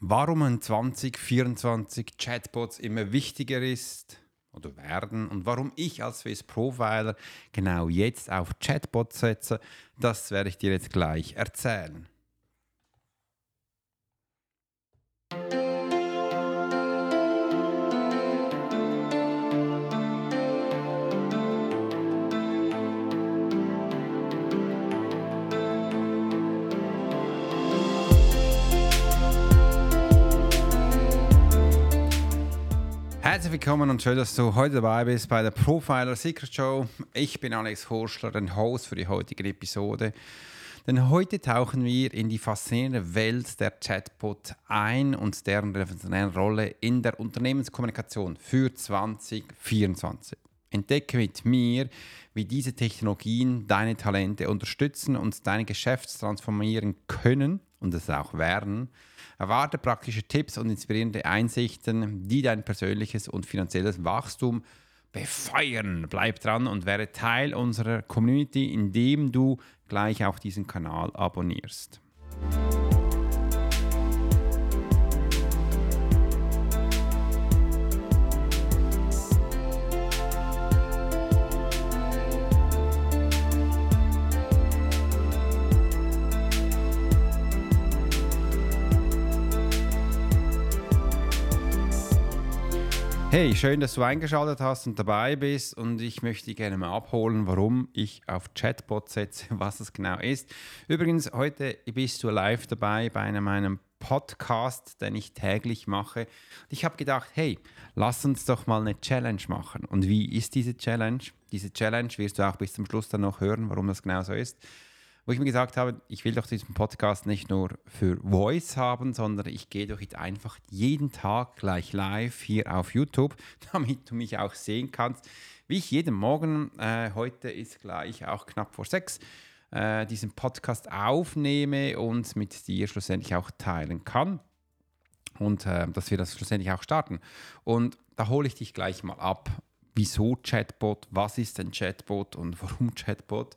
warum in 2024 Chatbots immer wichtiger ist oder werden und warum ich als Swiss Profiler genau jetzt auf Chatbots setze, das werde ich dir jetzt gleich erzählen. Herzlich willkommen und schön, dass du heute dabei bist bei der Profiler Secret Show. Ich bin Alex Horschler, dein Host für die heutige Episode. Denn heute tauchen wir in die faszinierende Welt der Chatbot ein und deren revolutionäre Rolle in der Unternehmenskommunikation für 2024. Entdecke mit mir, wie diese Technologien deine Talente unterstützen und deine Geschäfte transformieren können und es auch werden Erwarte praktische Tipps und inspirierende Einsichten, die dein persönliches und finanzielles Wachstum befeuern. Bleib dran und werde Teil unserer Community, indem du gleich auch diesen Kanal abonnierst. Hey, schön, dass du eingeschaltet hast und dabei bist und ich möchte gerne mal abholen, warum ich auf Chatbot setze, was es genau ist. Übrigens, heute bist du live dabei bei einem meinem Podcast, den ich täglich mache. Ich habe gedacht, hey, lass uns doch mal eine Challenge machen. Und wie ist diese Challenge? Diese Challenge wirst du auch bis zum Schluss dann noch hören, warum das genau so ist wo ich mir gesagt habe, ich will doch diesen Podcast nicht nur für Voice haben, sondern ich gehe doch jetzt einfach jeden Tag gleich live hier auf YouTube, damit du mich auch sehen kannst, wie ich jeden Morgen, äh, heute ist gleich auch knapp vor sechs, äh, diesen Podcast aufnehme und mit dir schlussendlich auch teilen kann und äh, dass wir das schlussendlich auch starten. Und da hole ich dich gleich mal ab. Wieso Chatbot? Was ist ein Chatbot und warum Chatbot?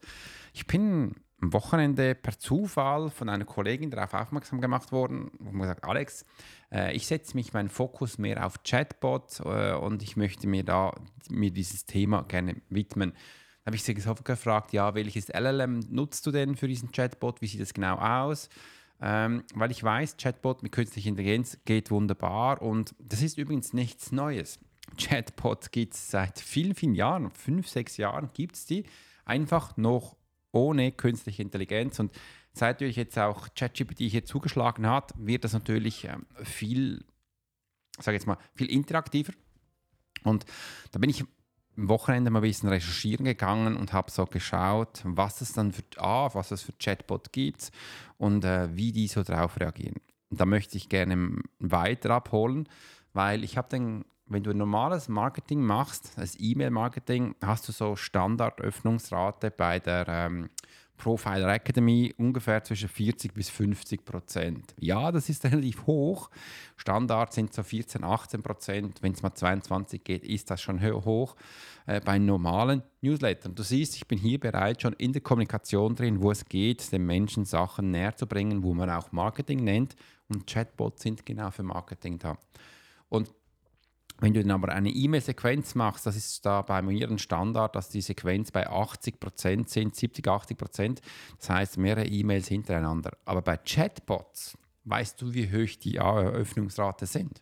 Ich bin am Wochenende per Zufall von einer Kollegin darauf aufmerksam gemacht worden und gesagt, Alex, äh, ich setze mich meinen Fokus mehr auf Chatbot äh, und ich möchte mir da mir dieses Thema gerne widmen. Da habe ich sie gefragt, ja, welches LLM nutzt du denn für diesen Chatbot? Wie sieht das genau aus? Ähm, weil ich weiß, Chatbot mit künstlicher Intelligenz geht wunderbar und das ist übrigens nichts Neues. Chatbot gibt es seit vielen, vielen Jahren, fünf, sechs Jahren gibt es die, einfach noch ohne künstliche Intelligenz. Und seit natürlich jetzt auch ChatGPT hier zugeschlagen hat, wird das natürlich ähm, viel, sage jetzt mal, viel interaktiver. Und da bin ich am Wochenende mal ein bisschen recherchieren gegangen und habe so geschaut, was es dann für, ah, was es für Chatbot gibt und äh, wie die so darauf reagieren. Und da möchte ich gerne weiter abholen, weil ich habe dann wenn du normales Marketing machst, das E-Mail-Marketing, hast du so Standardöffnungsrate bei der ähm, Profiler Academy ungefähr zwischen 40 bis 50 Prozent. Ja, das ist relativ hoch. Standard sind so 14, 18 Prozent. Wenn es mal 22 geht, ist das schon hoch äh, bei normalen Newslettern. Du siehst, ich bin hier bereits schon in der Kommunikation drin, wo es geht, den Menschen Sachen näher zu bringen, wo man auch Marketing nennt. Und Chatbots sind genau für Marketing da. Und wenn du dann aber eine E-Mail-Sequenz machst, das ist da bei mir ein Standard, dass die Sequenz bei 80% sind, 70, 80%. Das heißt mehrere E-Mails hintereinander. Aber bei Chatbots, weißt du, wie hoch die Eröffnungsrate sind?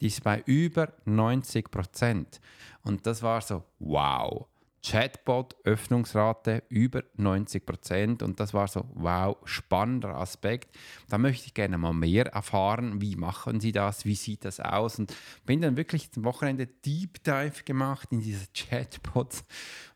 Die ist bei über 90%. Und das war so, wow. Chatbot-Öffnungsrate über 90 Prozent und das war so, wow, spannender Aspekt. Da möchte ich gerne mal mehr erfahren, wie machen Sie das, wie sieht das aus und bin dann wirklich zum Wochenende Deep Dive gemacht in diese Chatbots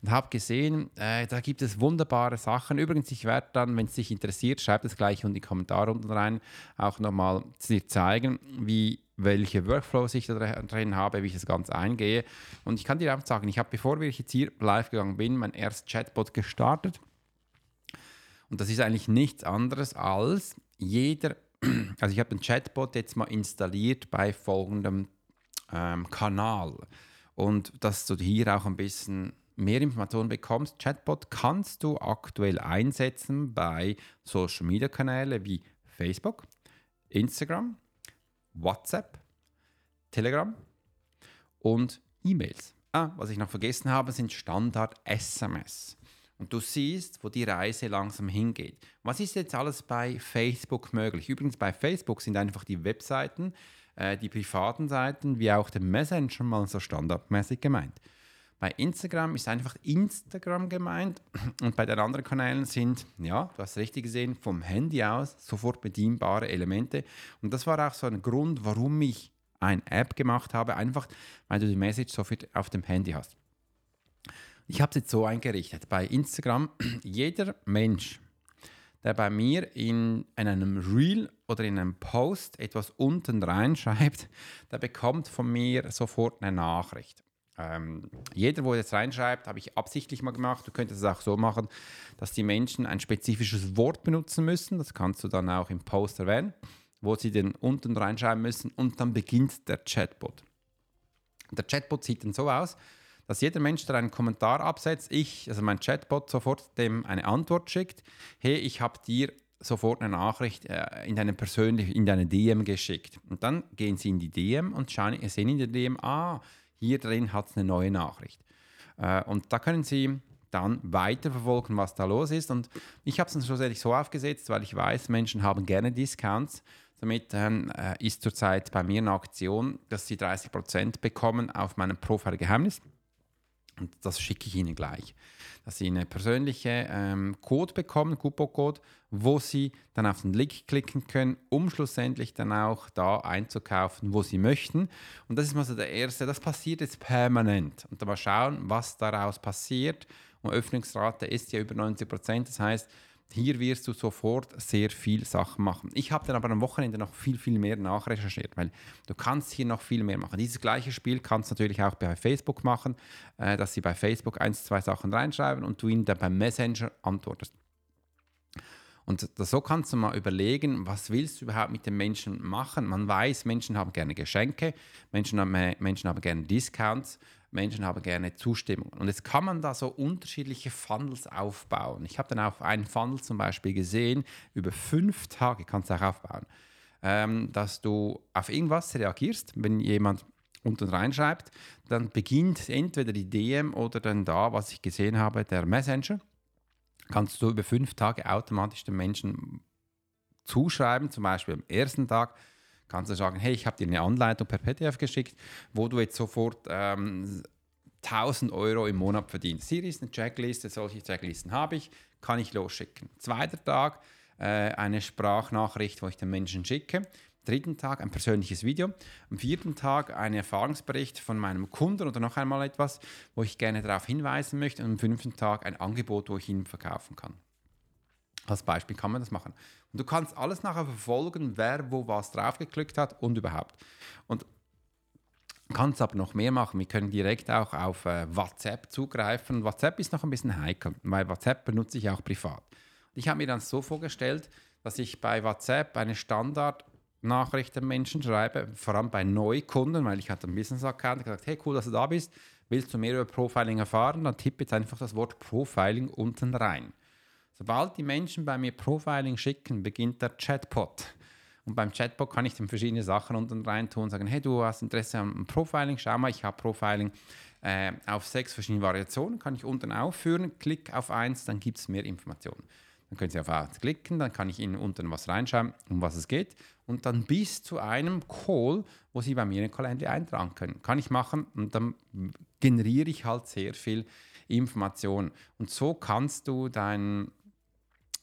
und habe gesehen, äh, da gibt es wunderbare Sachen. Übrigens, ich werde dann, wenn es dich interessiert, schreib es gleich in die Kommentare unten rein, auch nochmal dir zeigen, wie welche Workflows ich da drin habe, wie ich das Ganze eingehe. Und ich kann dir einfach sagen, ich habe, bevor ich jetzt hier live gegangen bin, mein erstes Chatbot gestartet. Und das ist eigentlich nichts anderes als jeder, also ich habe den Chatbot jetzt mal installiert bei folgendem ähm, Kanal. Und dass du hier auch ein bisschen mehr Informationen bekommst. Chatbot kannst du aktuell einsetzen bei Social Media Kanälen wie Facebook, Instagram, WhatsApp, Telegram und E-Mails. Ah, was ich noch vergessen habe, sind Standard-SMS. Und du siehst, wo die Reise langsam hingeht. Was ist jetzt alles bei Facebook möglich? Übrigens, bei Facebook sind einfach die Webseiten, äh, die privaten Seiten, wie auch der Messenger mal so standardmäßig gemeint. Bei Instagram ist einfach Instagram gemeint und bei den anderen Kanälen sind, ja, du hast richtig gesehen, vom Handy aus sofort bedienbare Elemente. Und das war auch so ein Grund, warum ich eine App gemacht habe, einfach weil du die Message sofort auf dem Handy hast. Ich habe es jetzt so eingerichtet. Bei Instagram, jeder Mensch, der bei mir in, in einem Reel oder in einem Post etwas unten reinschreibt, der bekommt von mir sofort eine Nachricht. Ähm, jeder, wo jetzt reinschreibt, habe ich absichtlich mal gemacht. Du könntest es auch so machen, dass die Menschen ein spezifisches Wort benutzen müssen. Das kannst du dann auch im Post erwähnen, wo sie den unten reinschreiben müssen und dann beginnt der Chatbot. Der Chatbot sieht dann so aus, dass jeder Mensch, der einen Kommentar absetzt, ich, also mein Chatbot, sofort dem eine Antwort schickt. Hey, ich habe dir sofort eine Nachricht äh, in deine persönliche, in deine DM geschickt. Und dann gehen sie in die DM und schauen, sehen in der DM, ah, hier drin hat es eine neue Nachricht. Äh, und da können Sie dann weiterverfolgen, was da los ist. Und ich habe es dann schlussendlich so aufgesetzt, weil ich weiß, Menschen haben gerne Discounts. Damit ähm, äh, ist zurzeit bei mir eine Aktion, dass Sie 30% bekommen auf meinem Profile-Geheimnis. Und das schicke ich Ihnen gleich. Dass Sie eine persönliche ähm, Code bekommen, Coupon-Code, wo Sie dann auf den Link klicken können, um schlussendlich dann auch da einzukaufen, wo Sie möchten. Und das ist mal so der erste. Das passiert jetzt permanent. Und dann mal schauen, was daraus passiert. Und Öffnungsrate ist ja über 90 Prozent. Das heißt, hier wirst du sofort sehr viel Sachen machen. Ich habe dann aber am Wochenende noch viel, viel mehr nachrecherchiert, weil du kannst hier noch viel mehr machen. Dieses gleiche Spiel kannst du natürlich auch bei Facebook machen, äh, dass sie bei Facebook eins, zwei Sachen reinschreiben und du ihnen dann beim Messenger antwortest. Und so kannst du mal überlegen, was willst du überhaupt mit den Menschen machen? Man weiß, Menschen haben gerne Geschenke, Menschen haben, Menschen haben gerne Discounts, Menschen haben gerne Zustimmung. Und jetzt kann man da so unterschiedliche Funnels aufbauen. Ich habe dann auch einen Funnel zum Beispiel gesehen, über fünf Tage kannst du auch aufbauen, ähm, dass du auf irgendwas reagierst, wenn jemand unten reinschreibt, dann beginnt entweder die DM oder dann da, was ich gesehen habe, der Messenger. Kannst du über fünf Tage automatisch den Menschen zuschreiben, zum Beispiel am ersten Tag kannst du sagen, hey, ich habe dir eine Anleitung per PDF geschickt, wo du jetzt sofort ähm, 1000 Euro im Monat verdienst. Hier ist eine Checkliste, solche Checklisten habe ich, kann ich losschicken. Zweiter Tag äh, eine Sprachnachricht, wo ich den Menschen schicke. Dritten Tag ein persönliches Video. Am vierten Tag ein Erfahrungsbericht von meinem Kunden oder noch einmal etwas, wo ich gerne darauf hinweisen möchte. Und am fünften Tag ein Angebot, wo ich ihn verkaufen kann. Als Beispiel kann man das machen. Und du kannst alles nachher verfolgen, wer wo was draufgeklickt hat und überhaupt. Und kannst aber noch mehr machen. Wir können direkt auch auf äh, WhatsApp zugreifen. WhatsApp ist noch ein bisschen heikel, weil WhatsApp benutze ich auch privat. Ich habe mir dann so vorgestellt, dass ich bei WhatsApp eine Standardnachricht den Menschen schreibe, vor allem bei Neukunden, weil ich hatte einen Business-Account gesagt, hey, cool, dass du da bist. Willst du mehr über Profiling erfahren? Dann tippe jetzt einfach das Wort Profiling unten rein. Sobald die Menschen bei mir Profiling schicken, beginnt der Chatbot. Und beim Chatbot kann ich dann verschiedene Sachen unten rein tun und sagen, hey, du hast Interesse am Profiling, schau mal, ich habe Profiling äh, auf sechs verschiedene Variationen, kann ich unten aufführen, klick auf eins, dann gibt es mehr Informationen. Dann können Sie auf eins klicken, dann kann ich Ihnen unten was reinschreiben, um was es geht und dann bis zu einem Call, wo Sie bei mir in den Kalender eintragen können. Kann ich machen und dann generiere ich halt sehr viel Informationen. Und so kannst du dein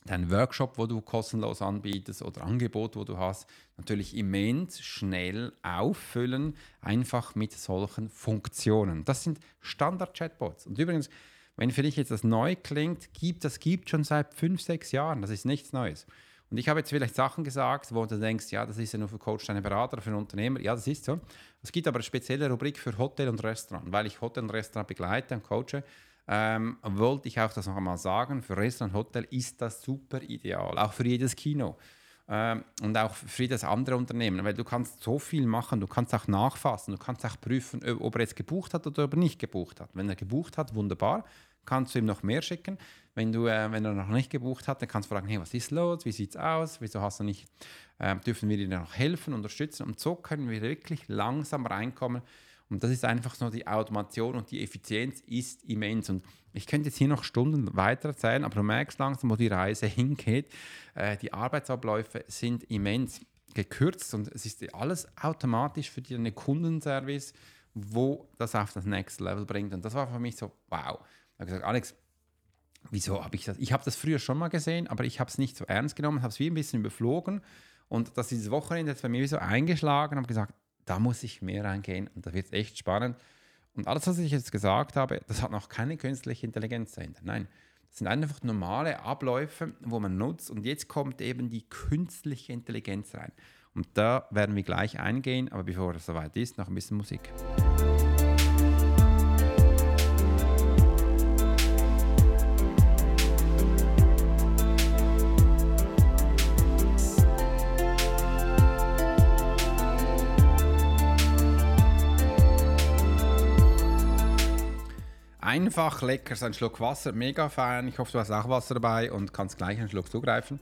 dein Workshop, wo du kostenlos anbietest oder Angebot, wo du hast, natürlich immens schnell auffüllen, einfach mit solchen Funktionen. Das sind Standard-Chatbots. Und übrigens, wenn für dich jetzt das neu klingt, gibt das gibt schon seit fünf, sechs Jahren. Das ist nichts Neues. Und ich habe jetzt vielleicht Sachen gesagt, wo du denkst, ja, das ist ja nur für Coach, deine Berater, für einen Unternehmer. Ja, das ist so. Es gibt aber eine spezielle Rubrik für Hotel und Restaurant, weil ich Hotel und Restaurant begleite und coache ähm, wollte ich auch das noch einmal sagen, für Restaurant Hotel ist das super ideal, auch für jedes Kino ähm, und auch für jedes andere Unternehmen, weil du kannst so viel machen, du kannst auch nachfassen, du kannst auch prüfen, ob er jetzt gebucht hat oder ob er nicht gebucht hat. Wenn er gebucht hat, wunderbar, kannst du ihm noch mehr schicken. Wenn, du, äh, wenn er noch nicht gebucht hat, dann kannst du fragen, hey, was ist los, wie sieht es aus, wieso hast du nicht, äh, dürfen wir dir noch helfen, unterstützen und so können wir wirklich langsam reinkommen und das ist einfach so die Automation und die Effizienz ist immens und ich könnte jetzt hier noch Stunden weiter erzählen, aber du merkst langsam, wo die Reise hingeht. Äh, die Arbeitsabläufe sind immens gekürzt und es ist alles automatisch für deinen Kundenservice, wo das auf das Next Level bringt. Und das war für mich so, wow. Ich habe gesagt, Alex, wieso habe ich das? Ich habe das früher schon mal gesehen, aber ich habe es nicht so ernst genommen, habe es wie ein bisschen überflogen. Und das dieses Wochenende jetzt bei mir so eingeschlagen und habe gesagt, da muss ich mehr reingehen und da wird es echt spannend. Und alles, was ich jetzt gesagt habe, das hat noch keine künstliche Intelligenz dahinter. Nein, das sind einfach normale Abläufe, wo man nutzt. Und jetzt kommt eben die künstliche Intelligenz rein. Und da werden wir gleich eingehen. Aber bevor es soweit ist, noch ein bisschen Musik. Einfach lecker, so ein Schluck Wasser, mega fein. Ich hoffe, du hast auch Wasser dabei und kannst gleich einen Schluck zugreifen.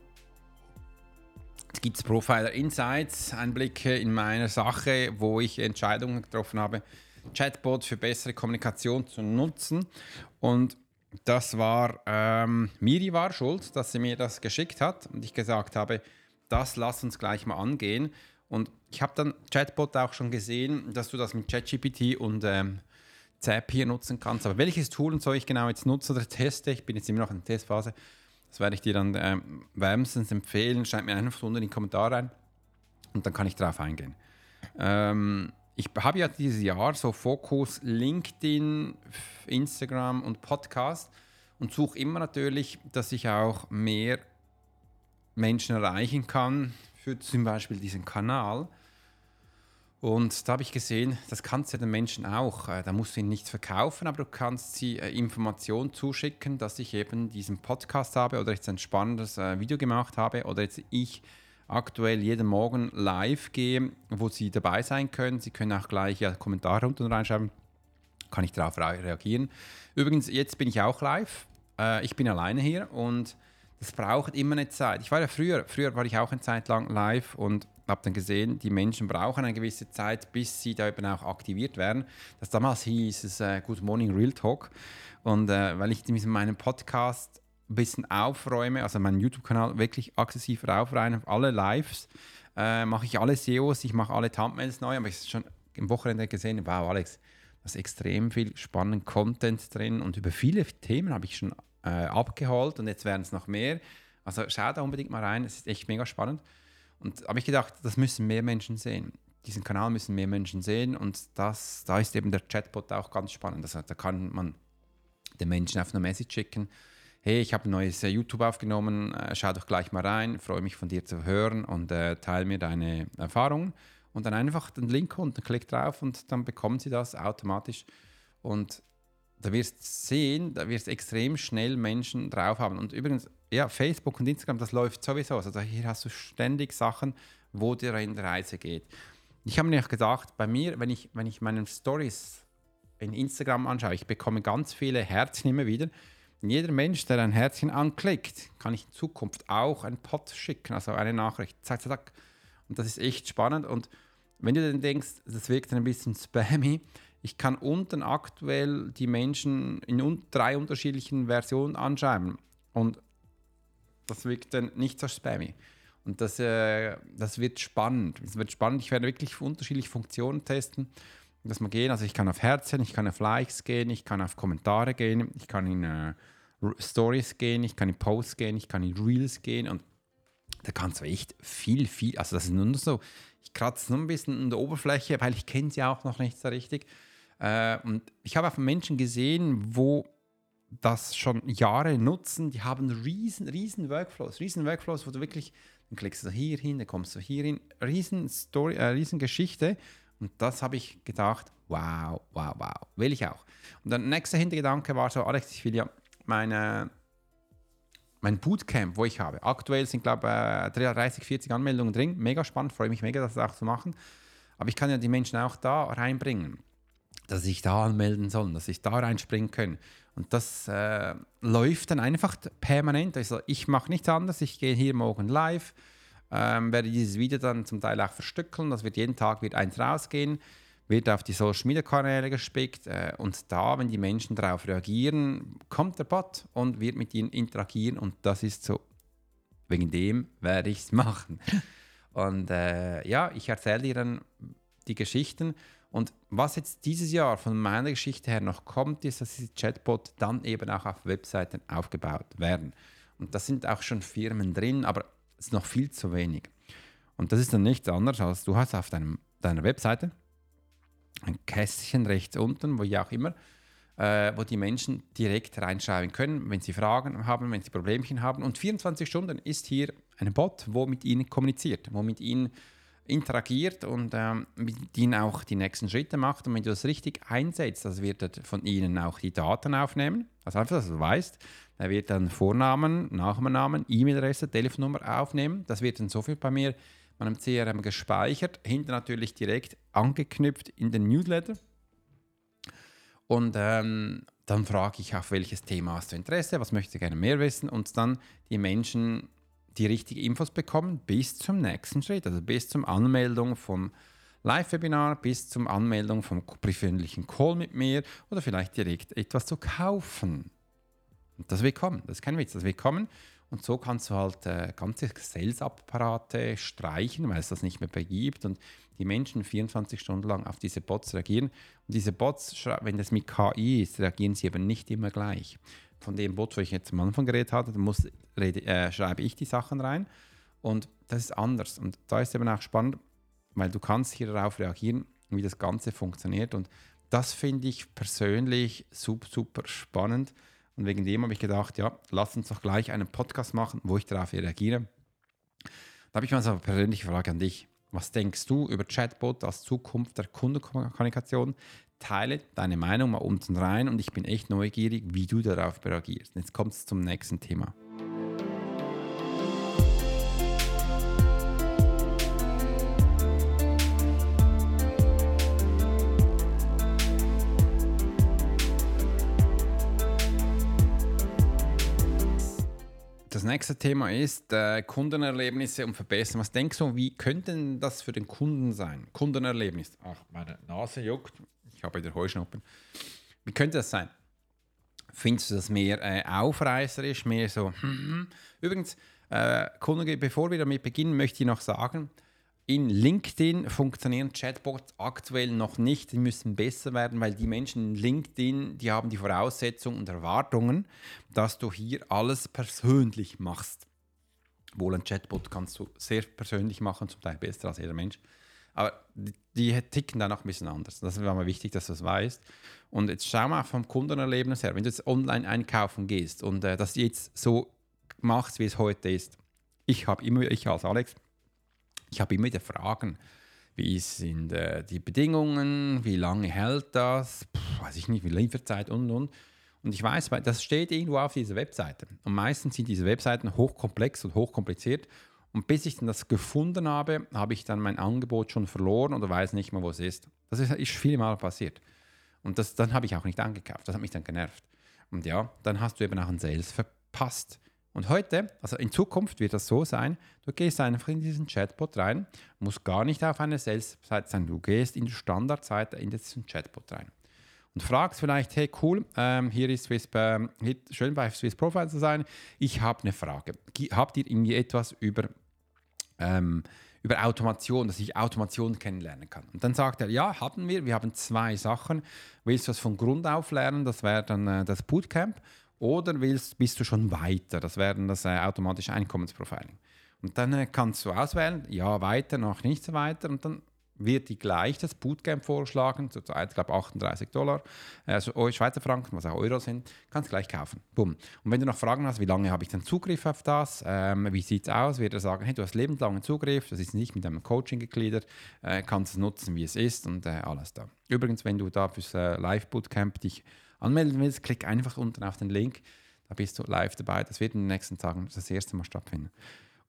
Jetzt gibt es Profiler Insights, Einblicke in meine Sache, wo ich Entscheidungen getroffen habe, Chatbot für bessere Kommunikation zu nutzen. Und das war, ähm, Miri war schuld, dass sie mir das geschickt hat und ich gesagt habe, das lass uns gleich mal angehen. Und ich habe dann Chatbot auch schon gesehen, dass du das mit ChatGPT und ähm, Zapier nutzen kannst. Aber welches Tool soll ich genau jetzt nutzen oder teste? Ich bin jetzt immer noch in der Testphase. Das werde ich dir dann ähm, wärmstens empfehlen. Schreib mir einfach unten in die Kommentare rein und dann kann ich darauf eingehen. Ähm, ich habe ja dieses Jahr so Fokus LinkedIn, Instagram und Podcast und suche immer natürlich, dass ich auch mehr Menschen erreichen kann für zum Beispiel diesen Kanal. Und da habe ich gesehen, das kannst du den Menschen auch. Äh, da musst du ihnen nichts verkaufen, aber du kannst sie äh, Informationen zuschicken, dass ich eben diesen Podcast habe oder jetzt ein spannendes äh, Video gemacht habe oder jetzt ich aktuell jeden Morgen live gehe, wo sie dabei sein können. Sie können auch gleich ja, Kommentare unten reinschreiben, kann ich darauf reagieren. Übrigens, jetzt bin ich auch live. ich bin alleine hier und das braucht immer eine Zeit. Ich war ja früher, früher war ich auch eine Zeit lang live und habe dann gesehen, die Menschen brauchen eine gewisse Zeit, bis sie da eben auch aktiviert werden. Das damals hieß es äh, Good Morning Real Talk. Und äh, weil ich mit meinem Podcast ein bisschen aufräume, also meinen YouTube-Kanal wirklich exzessiv aufräume, auf alle Lives, äh, mache ich alle SEOs, ich mache alle Thumbnails neu, aber ich habe schon im Wochenende gesehen, wow, Alex, da ist extrem viel spannenden Content drin und über viele Themen habe ich schon äh, abgeholt und jetzt werden es noch mehr. Also schau da unbedingt mal rein, es ist echt mega spannend. Und habe ich gedacht, das müssen mehr Menschen sehen. Diesen Kanal müssen mehr Menschen sehen und das, da ist eben der Chatbot auch ganz spannend. Also, da kann man den Menschen auf eine Message schicken. Hey, ich habe ein neues äh, YouTube aufgenommen, äh, schau doch gleich mal rein, freue mich von dir zu hören und äh, teile mir deine Erfahrungen. Und dann einfach den Link unten, klick drauf und dann bekommen sie das automatisch. Und da wirst du sehen, da wirst extrem schnell Menschen drauf haben. Und übrigens, ja, Facebook und Instagram, das läuft sowieso. Also hier hast du ständig Sachen, wo dir in Reise geht. Ich habe mir gedacht, bei mir, wenn ich, wenn ich meine Stories in Instagram anschaue, ich bekomme ganz viele Herzchen immer wieder. Jeder Mensch, der ein Herzchen anklickt, kann ich in Zukunft auch ein Pod schicken, also eine Nachricht. Zack, zack, zack. Und das ist echt spannend. Und wenn du dann denkst, das wirkt ein bisschen spammy, ich kann unten aktuell die Menschen in drei unterschiedlichen Versionen anschreiben. Und das wirkt dann nicht so spammy. Und das, äh, das wird spannend. Es wird spannend. Ich werde wirklich unterschiedliche Funktionen testen, dass man gehen. Also ich kann auf Herzen, ich kann auf Likes gehen, ich kann auf Kommentare gehen, ich kann in äh, Stories gehen, ich kann in Posts gehen, ich kann in Reels gehen und da kannst du echt viel, viel. Also das ist nur so. Ich kratze nur ein bisschen an der Oberfläche, weil ich kenne sie auch noch nicht so richtig. Äh, und ich habe auch Menschen gesehen, wo das schon Jahre nutzen, die haben riesen, riesen Workflows, riesen Workflows, wo du wirklich, dann klickst du hier hin, dann kommst du hier hin, riesen Story, äh, riesen Geschichte. Und das habe ich gedacht, wow, wow, wow, will ich auch. Und der nächste Hintergedanke war so, Alex, ich will ja meine, mein Bootcamp, wo ich habe. Aktuell sind, glaube ich, 30, 40 Anmeldungen drin. Mega spannend, freue mich mega, das auch zu machen. Aber ich kann ja die Menschen auch da reinbringen. Dass sich da anmelden sollen, dass sich da reinspringen können. Und das äh, läuft dann einfach permanent. Also ich mache nichts anderes. Ich gehe hier morgen live, ähm, werde dieses Video dann zum Teil auch verstückeln. Das wird jeden Tag wird eins rausgehen, wird auf die Social Media Kanäle gespickt. Äh, und da, wenn die Menschen darauf reagieren, kommt der Bot und wird mit ihnen interagieren. Und das ist so. Wegen dem werde ich es machen. Und äh, ja, ich erzähle dir dann die Geschichten. Und was jetzt dieses Jahr von meiner Geschichte her noch kommt, ist, dass diese Chatbot dann eben auch auf Webseiten aufgebaut werden. Und da sind auch schon Firmen drin, aber es ist noch viel zu wenig. Und das ist dann nichts anderes, als du hast auf deinem, deiner Webseite ein Kästchen rechts unten, wo ja auch immer, äh, wo die Menschen direkt reinschreiben können, wenn sie Fragen haben, wenn sie Problemchen haben. Und 24 Stunden ist hier ein Bot, wo mit ihnen kommuniziert, wo mit ihnen interagiert und ähm, mit ihnen auch die nächsten Schritte macht. Und wenn du das richtig einsetzt, das wird er von ihnen auch die Daten aufnehmen. Also einfach, dass du weißt, er wird dann Vornamen, Nachnamen, E-Mail-Adresse, Telefonnummer aufnehmen. Das wird dann so viel bei mir meinem CRM gespeichert, hinter natürlich direkt angeknüpft in den Newsletter. Und ähm, dann frage ich, auf welches Thema hast du Interesse, was möchtest du gerne mehr wissen und dann die Menschen die richtigen Infos bekommen bis zum nächsten Schritt, also bis zur Anmeldung vom Live-Webinar, bis zur Anmeldung vom persönlichen Call mit mir oder vielleicht direkt etwas zu kaufen. Und das wird kommen, das ist kein Witz, das wird kommen. Und so kannst du halt äh, ganze Sales-Apparate streichen, weil es das nicht mehr begibt und die Menschen 24 Stunden lang auf diese Bots reagieren. Und diese Bots, wenn das mit KI ist, reagieren sie eben nicht immer gleich. Von dem Bot, wo ich jetzt am Anfang geredet hatte, muss, rede, äh, schreibe ich die Sachen rein. Und das ist anders. Und da ist eben auch spannend, weil du kannst hier darauf reagieren, wie das Ganze funktioniert. Und das finde ich persönlich super, super spannend. Und wegen dem habe ich gedacht, ja, lass uns doch gleich einen Podcast machen, wo ich darauf reagiere. Da habe ich mal so eine persönliche Frage an dich. Was denkst du über Chatbot als Zukunft der Kundenkommunikation? Teile deine Meinung mal unten rein und ich bin echt neugierig, wie du darauf reagierst. Jetzt kommt es zum nächsten Thema. Das nächste Thema ist äh, Kundenerlebnisse und verbessern. Was denkst du, wie könnte das für den Kunden sein? Kundenerlebnis. Ach, meine Nase juckt. Ich habe wieder Heuschnuppen. Wie könnte das sein? Findest du das mehr äh, aufreißerisch, mehr so? Übrigens, äh, Kunden, bevor wir damit beginnen, möchte ich noch sagen, in LinkedIn funktionieren Chatbots aktuell noch nicht. Die müssen besser werden, weil die Menschen in LinkedIn, die haben die Voraussetzungen und Erwartungen, dass du hier alles persönlich machst. Wohl ein Chatbot kannst du sehr persönlich machen, zum Teil besser als jeder Mensch. Aber die, die ticken da noch ein bisschen anders. Das war mir wichtig, dass du das weißt. Und jetzt schau mal vom Kundenerlebnis her, wenn du jetzt online einkaufen gehst und äh, das jetzt so machst, wie es heute ist. Ich habe immer, ich als Alex, ich habe immer wieder Fragen. Wie sind äh, die Bedingungen? Wie lange hält das? Puh, weiß ich nicht, wie Lieferzeit und und. Und ich weiß, das steht irgendwo auf dieser Webseite. Und meistens sind diese Webseiten hochkomplex und hochkompliziert. Und bis ich dann das gefunden habe, habe ich dann mein Angebot schon verloren oder weiß nicht mehr, wo es ist. Das ist, ist viele Mal passiert. Und das, dann habe ich auch nicht angekauft. Das hat mich dann genervt. Und ja, dann hast du eben auch einen Sales verpasst. Und heute, also in Zukunft wird das so sein, du gehst einfach in diesen Chatbot rein, musst gar nicht auf eine Sales-Seite sein, du gehst in die Standardseite in diesen Chatbot rein. Und fragst vielleicht, hey cool, ähm, hier ist Swiss, äh, schön bei Swiss Profile zu sein, ich habe eine Frage. Habt ihr irgendwie etwas über, ähm, über Automation, dass ich Automation kennenlernen kann? Und dann sagt er, ja, haben wir, wir haben zwei Sachen. Willst du das von Grund auf lernen? Das wäre dann äh, das Bootcamp. Oder willst, bist du schon weiter? Das wäre dann das äh, automatische Einkommensprofiling. Und dann äh, kannst du auswählen, ja, weiter, noch nicht so weiter. Und dann wird die gleich das Bootcamp vorschlagen, zurzeit, glaube 38 Dollar, also Schweizer Franken, was auch Euro sind, kannst gleich kaufen. Bumm. Und wenn du noch Fragen hast, wie lange habe ich dann Zugriff auf das, ähm, wie sieht es aus, wird er sagen, hey, du hast lebenslangen Zugriff, das ist nicht mit einem Coaching gegliedert, äh, kannst es nutzen, wie es ist und äh, alles da. Übrigens, wenn du da fürs äh, Live-Bootcamp dich anmelden willst, klick einfach unten auf den Link. Da bist du live dabei. Das wird in den nächsten Tagen das erste Mal stattfinden.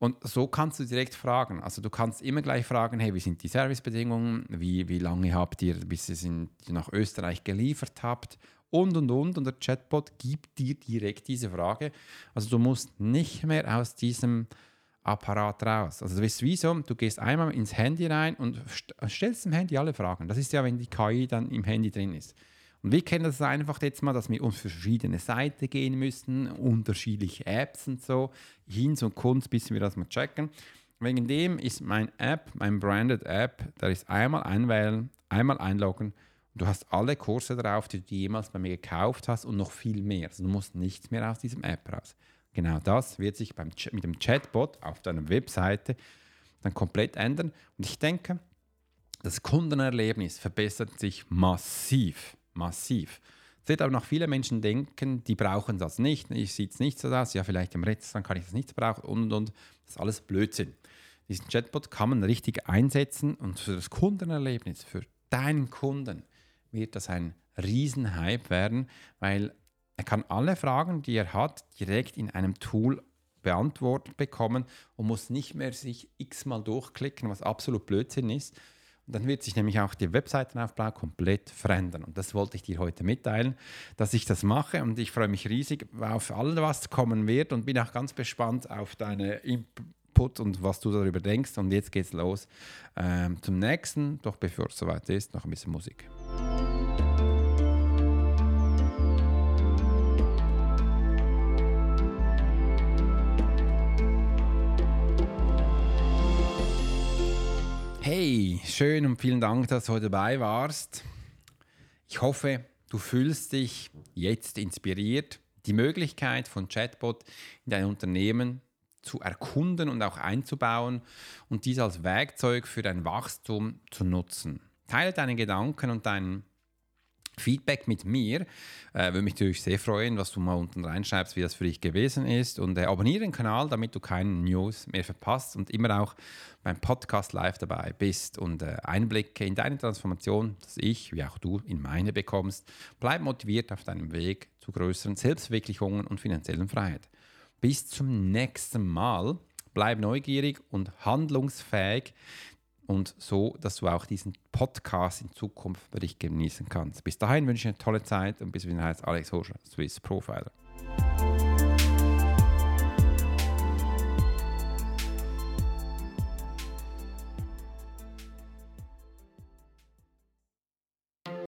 Und so kannst du direkt fragen. Also du kannst immer gleich fragen, hey, wie sind die Servicebedingungen? Wie, wie lange habt ihr, bis ihr in, nach Österreich geliefert habt? Und, und, und. Und der Chatbot gibt dir direkt diese Frage. Also du musst nicht mehr aus diesem Apparat raus. Also du weißt wieso, du gehst einmal ins Handy rein und stellst dem Handy alle Fragen. Das ist ja, wenn die KI dann im Handy drin ist. Und wir kennen das einfach jetzt mal, dass wir uns verschiedene Seiten gehen müssen, unterschiedliche Apps und so, Hinz und Kunst, bis wir das mal checken. Wegen dem ist mein App, mein Branded App, da ist einmal einwählen, einmal einloggen und du hast alle Kurse drauf, die du jemals bei mir gekauft hast und noch viel mehr. Also du musst nichts mehr aus diesem App raus. Genau das wird sich beim, mit dem Chatbot auf deiner Webseite dann komplett ändern. Und ich denke, das Kundenerlebnis verbessert sich massiv massiv. Wird aber noch viele Menschen denken, die brauchen das nicht. Ich sehe es nicht so aus. Ja, vielleicht im Restaurant kann ich das nicht brauchen und, und. Das ist alles Blödsinn. Diesen Chatbot kann man richtig einsetzen und für das Kundenerlebnis, für deinen Kunden, wird das ein Riesenhype werden, weil er kann alle Fragen, die er hat, direkt in einem Tool beantwortet bekommen und muss nicht mehr sich x-mal durchklicken, was absolut Blödsinn ist, und dann wird sich nämlich auch der Webseitenaufbau komplett verändern. Und das wollte ich dir heute mitteilen, dass ich das mache. Und ich freue mich riesig auf alles, was kommen wird und bin auch ganz gespannt auf deine Input und was du darüber denkst. Und jetzt geht's los ähm, zum nächsten. Doch bevor es soweit ist, noch ein bisschen Musik. Schön und vielen Dank, dass du heute dabei warst. Ich hoffe, du fühlst dich jetzt inspiriert, die Möglichkeit von Chatbot in dein Unternehmen zu erkunden und auch einzubauen und dies als Werkzeug für dein Wachstum zu nutzen. Teile deine Gedanken und deinen Feedback mit mir. Äh, würde mich natürlich sehr freuen, was du mal unten reinschreibst, wie das für dich gewesen ist. Und äh, abonniere den Kanal, damit du keine News mehr verpasst und immer auch beim Podcast live dabei bist und äh, Einblicke in deine Transformation, dass ich, wie auch du, in meine bekommst. Bleib motiviert auf deinem Weg zu größeren Selbstverwirklichungen und finanziellen Freiheit. Bis zum nächsten Mal. Bleib neugierig und handlungsfähig und so, dass du auch diesen Podcast in Zukunft für dich genießen kannst. Bis dahin wünsche ich eine tolle Zeit und bis wieder heißt Alex Horscher, Swiss Profiler.